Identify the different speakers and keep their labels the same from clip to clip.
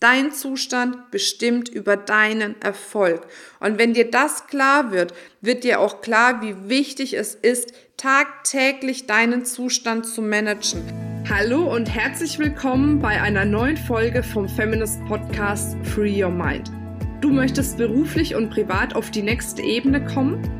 Speaker 1: Dein Zustand bestimmt über deinen Erfolg. Und wenn dir das klar wird, wird dir auch klar, wie wichtig es ist, tagtäglich deinen Zustand zu managen. Hallo und herzlich willkommen bei einer neuen Folge vom Feminist Podcast Free Your Mind. Du möchtest beruflich und privat auf die nächste Ebene kommen?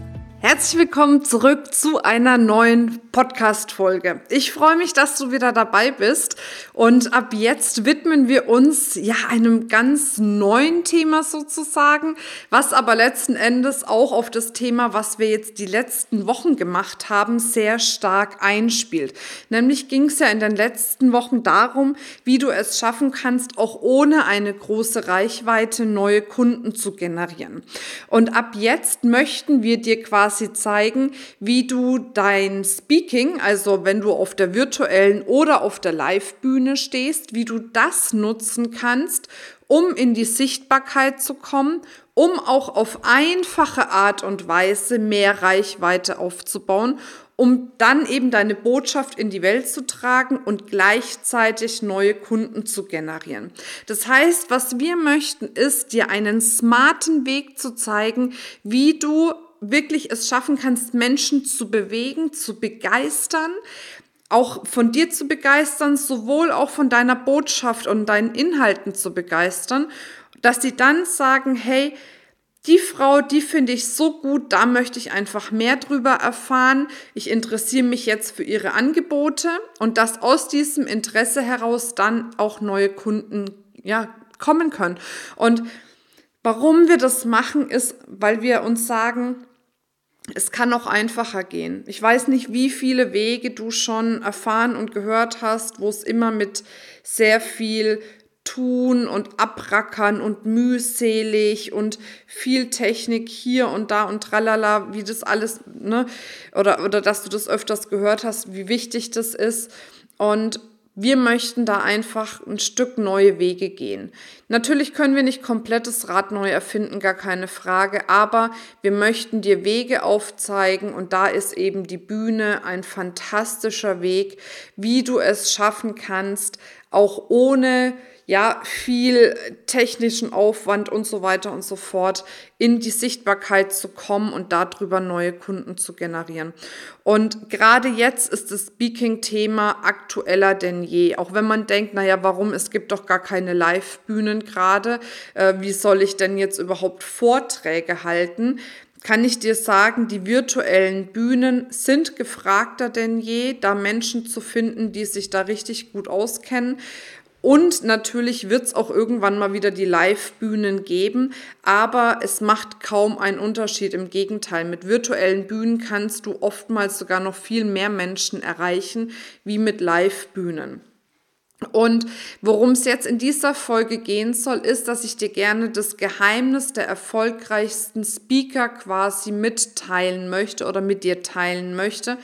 Speaker 1: Herzlich willkommen zurück zu einer neuen Podcast-Folge. Ich freue mich, dass du wieder dabei bist. Und ab jetzt widmen wir uns ja einem ganz neuen Thema sozusagen, was aber letzten Endes auch auf das Thema, was wir jetzt die letzten Wochen gemacht haben, sehr stark einspielt. Nämlich ging es ja in den letzten Wochen darum, wie du es schaffen kannst, auch ohne eine große Reichweite neue Kunden zu generieren. Und ab jetzt möchten wir dir quasi zeigen, wie du dein Speaking, also wenn du auf der virtuellen oder auf der Live-Bühne stehst, wie du das nutzen kannst, um in die Sichtbarkeit zu kommen, um auch auf einfache Art und Weise mehr Reichweite aufzubauen, um dann eben deine Botschaft in die Welt zu tragen und gleichzeitig neue Kunden zu generieren. Das heißt, was wir möchten, ist dir einen smarten Weg zu zeigen, wie du wirklich es schaffen kannst, Menschen zu bewegen, zu begeistern, auch von dir zu begeistern, sowohl auch von deiner Botschaft und deinen Inhalten zu begeistern, dass sie dann sagen, hey, die Frau, die finde ich so gut, da möchte ich einfach mehr drüber erfahren. Ich interessiere mich jetzt für ihre Angebote und dass aus diesem Interesse heraus dann auch neue Kunden ja, kommen können. Und warum wir das machen, ist, weil wir uns sagen, es kann noch einfacher gehen. Ich weiß nicht, wie viele Wege du schon erfahren und gehört hast, wo es immer mit sehr viel tun und abrackern und mühselig und viel Technik hier und da und tralala, wie das alles, ne, oder, oder dass du das öfters gehört hast, wie wichtig das ist. Und wir möchten da einfach ein Stück neue Wege gehen. Natürlich können wir nicht komplettes Rad neu erfinden, gar keine Frage, aber wir möchten dir Wege aufzeigen und da ist eben die Bühne ein fantastischer Weg, wie du es schaffen kannst, auch ohne ja, viel technischen Aufwand und so weiter und so fort in die Sichtbarkeit zu kommen und darüber neue Kunden zu generieren. Und gerade jetzt ist das Speaking-Thema aktueller denn je. Auch wenn man denkt, naja, warum? Es gibt doch gar keine Live-Bühnen gerade. Äh, wie soll ich denn jetzt überhaupt Vorträge halten? kann ich dir sagen, die virtuellen Bühnen sind gefragter denn je, da Menschen zu finden, die sich da richtig gut auskennen. Und natürlich wird es auch irgendwann mal wieder die Live-Bühnen geben, aber es macht kaum einen Unterschied. Im Gegenteil, mit virtuellen Bühnen kannst du oftmals sogar noch viel mehr Menschen erreichen wie mit Live-Bühnen. Und worum es jetzt in dieser Folge gehen soll, ist, dass ich dir gerne das Geheimnis der erfolgreichsten Speaker quasi mitteilen möchte oder mit dir teilen möchte,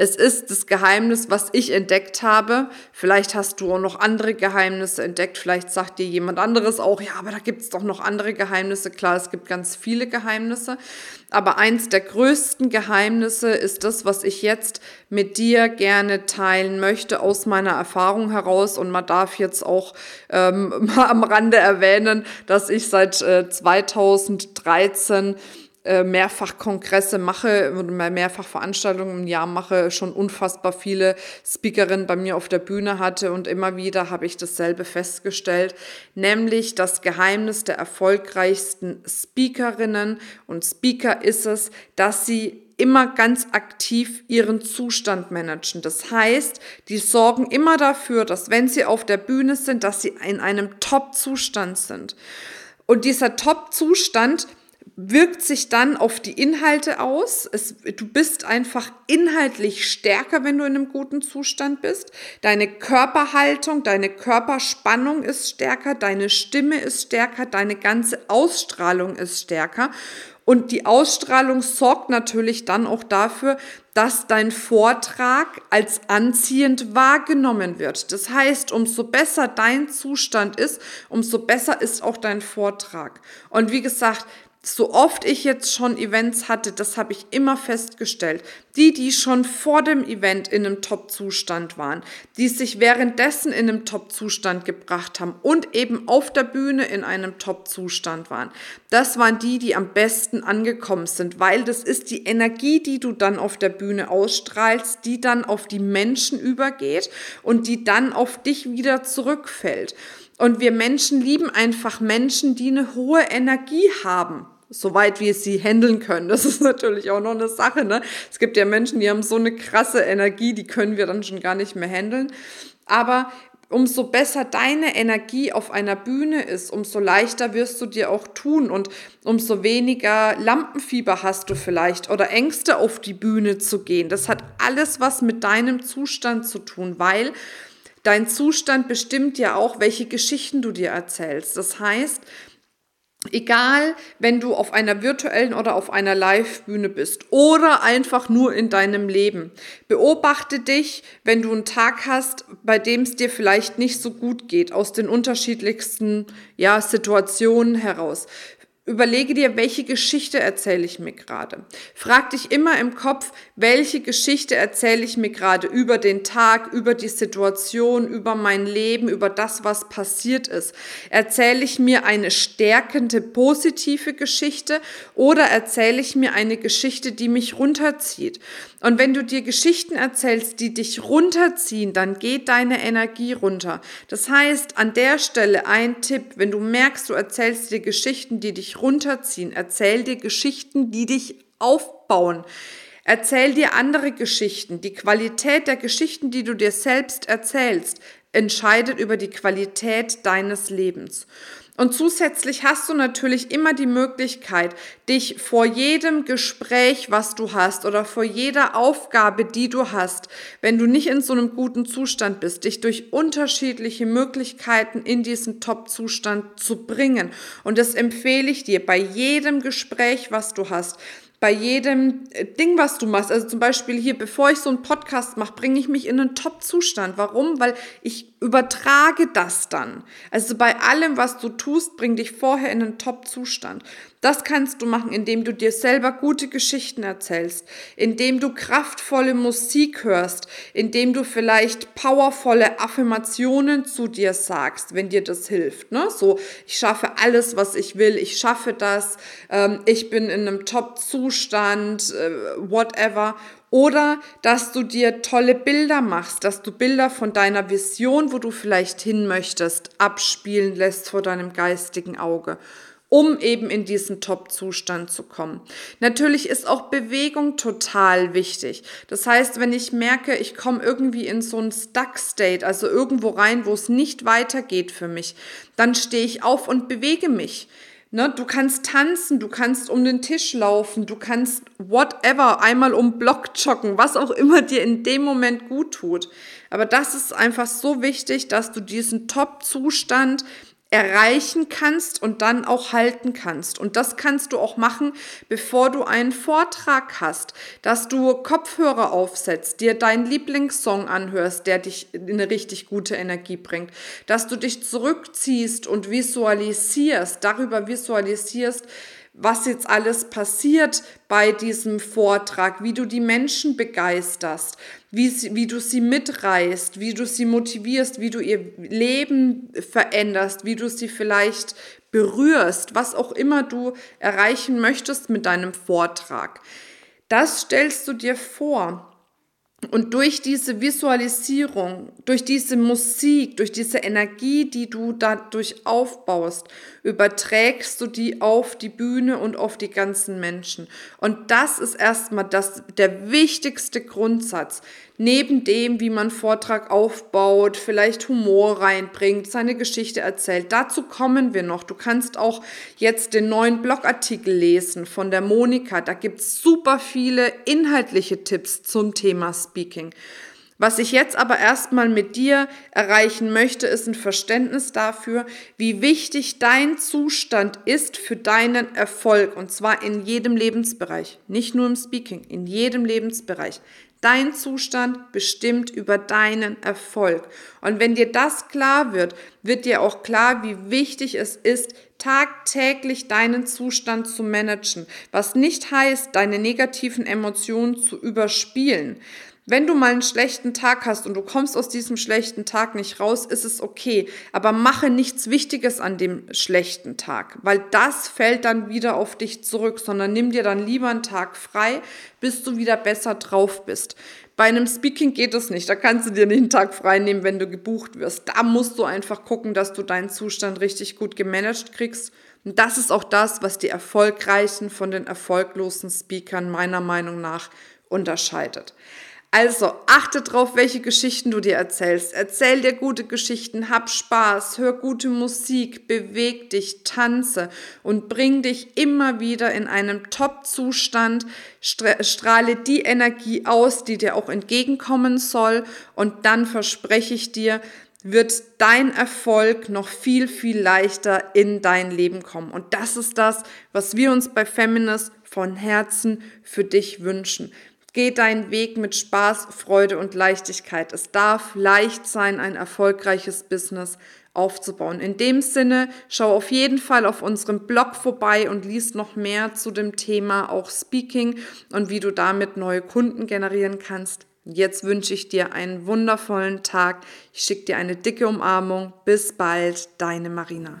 Speaker 1: es ist das Geheimnis, was ich entdeckt habe. Vielleicht hast du auch noch andere Geheimnisse entdeckt. Vielleicht sagt dir jemand anderes auch, ja, aber da gibt es doch noch andere Geheimnisse. Klar, es gibt ganz viele Geheimnisse. Aber eins der größten Geheimnisse ist das, was ich jetzt mit dir gerne teilen möchte aus meiner Erfahrung heraus. Und man darf jetzt auch ähm, mal am Rande erwähnen, dass ich seit äh, 2013 äh, mehrfach Kongresse mache oder mehrfach Veranstaltungen im Jahr mache, schon unfassbar viele Speakerinnen bei mir auf der Bühne hatte und immer wieder habe ich dasselbe festgestellt, nämlich das Geheimnis der erfolgreichsten Speakerinnen und Speaker ist es, dass sie immer ganz aktiv ihren Zustand managen. Das heißt, die sorgen immer dafür, dass wenn sie auf der Bühne sind, dass sie in einem Top-Zustand sind. Und dieser Top-Zustand wirkt sich dann auf die Inhalte aus. Es, du bist einfach inhaltlich stärker, wenn du in einem guten Zustand bist. Deine Körperhaltung, deine Körperspannung ist stärker, deine Stimme ist stärker, deine ganze Ausstrahlung ist stärker. Und die Ausstrahlung sorgt natürlich dann auch dafür, dass dein Vortrag als anziehend wahrgenommen wird. Das heißt, umso besser dein Zustand ist, umso besser ist auch dein Vortrag. Und wie gesagt, so oft ich jetzt schon Events hatte, das habe ich immer festgestellt. Die, die schon vor dem Event in einem Top-Zustand waren, die sich währenddessen in einem Top-Zustand gebracht haben und eben auf der Bühne in einem Top-Zustand waren, das waren die, die am besten angekommen sind, weil das ist die Energie, die du dann auf der Bühne ausstrahlst, die dann auf die Menschen übergeht und die dann auf dich wieder zurückfällt. Und wir Menschen lieben einfach Menschen, die eine hohe Energie haben soweit wir sie handeln können. Das ist natürlich auch noch eine Sache. Ne? Es gibt ja Menschen, die haben so eine krasse Energie, die können wir dann schon gar nicht mehr handeln. Aber umso besser deine Energie auf einer Bühne ist, umso leichter wirst du dir auch tun und umso weniger Lampenfieber hast du vielleicht oder Ängste auf die Bühne zu gehen. Das hat alles was mit deinem Zustand zu tun, weil Dein Zustand bestimmt ja auch, welche Geschichten du dir erzählst. Das heißt, Egal, wenn du auf einer virtuellen oder auf einer Live-Bühne bist oder einfach nur in deinem Leben. Beobachte dich, wenn du einen Tag hast, bei dem es dir vielleicht nicht so gut geht, aus den unterschiedlichsten ja, Situationen heraus. Überlege dir, welche Geschichte erzähle ich mir gerade. Frag dich immer im Kopf, welche Geschichte erzähle ich mir gerade über den Tag, über die Situation, über mein Leben, über das, was passiert ist. Erzähle ich mir eine stärkende, positive Geschichte oder erzähle ich mir eine Geschichte, die mich runterzieht? Und wenn du dir Geschichten erzählst, die dich runterziehen, dann geht deine Energie runter. Das heißt, an der Stelle ein Tipp, wenn du merkst, du erzählst dir Geschichten, die dich runterziehen, erzähl dir Geschichten, die dich aufbauen. Erzähl dir andere Geschichten. Die Qualität der Geschichten, die du dir selbst erzählst, entscheidet über die Qualität deines Lebens. Und zusätzlich hast du natürlich immer die Möglichkeit, dich vor jedem Gespräch, was du hast oder vor jeder Aufgabe, die du hast, wenn du nicht in so einem guten Zustand bist, dich durch unterschiedliche Möglichkeiten in diesen Top-Zustand zu bringen. Und das empfehle ich dir bei jedem Gespräch, was du hast bei jedem äh, Ding, was du machst. Also zum Beispiel hier, bevor ich so einen Podcast mache, bringe ich mich in einen Top-Zustand. Warum? Weil ich übertrage das dann. Also bei allem, was du tust, bring dich vorher in einen Top-Zustand. Das kannst du machen, indem du dir selber gute Geschichten erzählst, indem du kraftvolle Musik hörst, indem du vielleicht powervolle Affirmationen zu dir sagst, wenn dir das hilft. Ne? So, ich schaffe alles, was ich will, ich schaffe das, ähm, ich bin in einem Top-Zustand, äh, whatever. Oder dass du dir tolle Bilder machst, dass du Bilder von deiner Vision, wo du vielleicht hin möchtest, abspielen lässt vor deinem geistigen Auge um eben in diesen Top-Zustand zu kommen. Natürlich ist auch Bewegung total wichtig. Das heißt, wenn ich merke, ich komme irgendwie in so einen Stuck-State, also irgendwo rein, wo es nicht weitergeht für mich, dann stehe ich auf und bewege mich. Ne, du kannst tanzen, du kannst um den Tisch laufen, du kannst whatever, einmal um Block joggen, was auch immer dir in dem Moment gut tut. Aber das ist einfach so wichtig, dass du diesen Top-Zustand erreichen kannst und dann auch halten kannst. Und das kannst du auch machen, bevor du einen Vortrag hast, dass du Kopfhörer aufsetzt, dir deinen Lieblingssong anhörst, der dich in eine richtig gute Energie bringt, dass du dich zurückziehst und visualisierst, darüber visualisierst, was jetzt alles passiert bei diesem Vortrag, wie du die Menschen begeisterst, wie, sie, wie du sie mitreißt, wie du sie motivierst, wie du ihr Leben veränderst, wie du sie vielleicht berührst, was auch immer du erreichen möchtest mit deinem Vortrag. Das stellst du dir vor. Und durch diese Visualisierung, durch diese Musik, durch diese Energie, die du dadurch aufbaust, überträgst du die auf die Bühne und auf die ganzen Menschen. Und das ist erstmal das, der wichtigste Grundsatz, neben dem, wie man Vortrag aufbaut, vielleicht Humor reinbringt, seine Geschichte erzählt. Dazu kommen wir noch. Du kannst auch jetzt den neuen Blogartikel lesen von der Monika. Da gibt's super viele inhaltliche Tipps zum Thema Speaking. Was ich jetzt aber erstmal mit dir erreichen möchte, ist ein Verständnis dafür, wie wichtig dein Zustand ist für deinen Erfolg. Und zwar in jedem Lebensbereich, nicht nur im Speaking, in jedem Lebensbereich. Dein Zustand bestimmt über deinen Erfolg. Und wenn dir das klar wird, wird dir auch klar, wie wichtig es ist, tagtäglich deinen Zustand zu managen, was nicht heißt, deine negativen Emotionen zu überspielen. Wenn du mal einen schlechten Tag hast und du kommst aus diesem schlechten Tag nicht raus, ist es okay. Aber mache nichts Wichtiges an dem schlechten Tag, weil das fällt dann wieder auf dich zurück, sondern nimm dir dann lieber einen Tag frei, bis du wieder besser drauf bist. Bei einem Speaking geht es nicht. Da kannst du dir nicht einen Tag frei nehmen, wenn du gebucht wirst. Da musst du einfach gucken, dass du deinen Zustand richtig gut gemanagt kriegst. Und das ist auch das, was die Erfolgreichen von den erfolglosen Speakern meiner Meinung nach unterscheidet. Also achte drauf, welche Geschichten du dir erzählst. Erzähl dir gute Geschichten, hab Spaß, hör gute Musik, beweg dich, tanze und bring dich immer wieder in einem Top-Zustand. Strahle die Energie aus, die dir auch entgegenkommen soll. Und dann verspreche ich dir, wird dein Erfolg noch viel, viel leichter in dein Leben kommen. Und das ist das, was wir uns bei Feminist von Herzen für dich wünschen. Geh deinen Weg mit Spaß, Freude und Leichtigkeit. Es darf leicht sein, ein erfolgreiches Business aufzubauen. In dem Sinne, schau auf jeden Fall auf unserem Blog vorbei und liest noch mehr zu dem Thema auch Speaking und wie du damit neue Kunden generieren kannst. Jetzt wünsche ich dir einen wundervollen Tag. Ich schicke dir eine dicke Umarmung. Bis bald, deine Marina.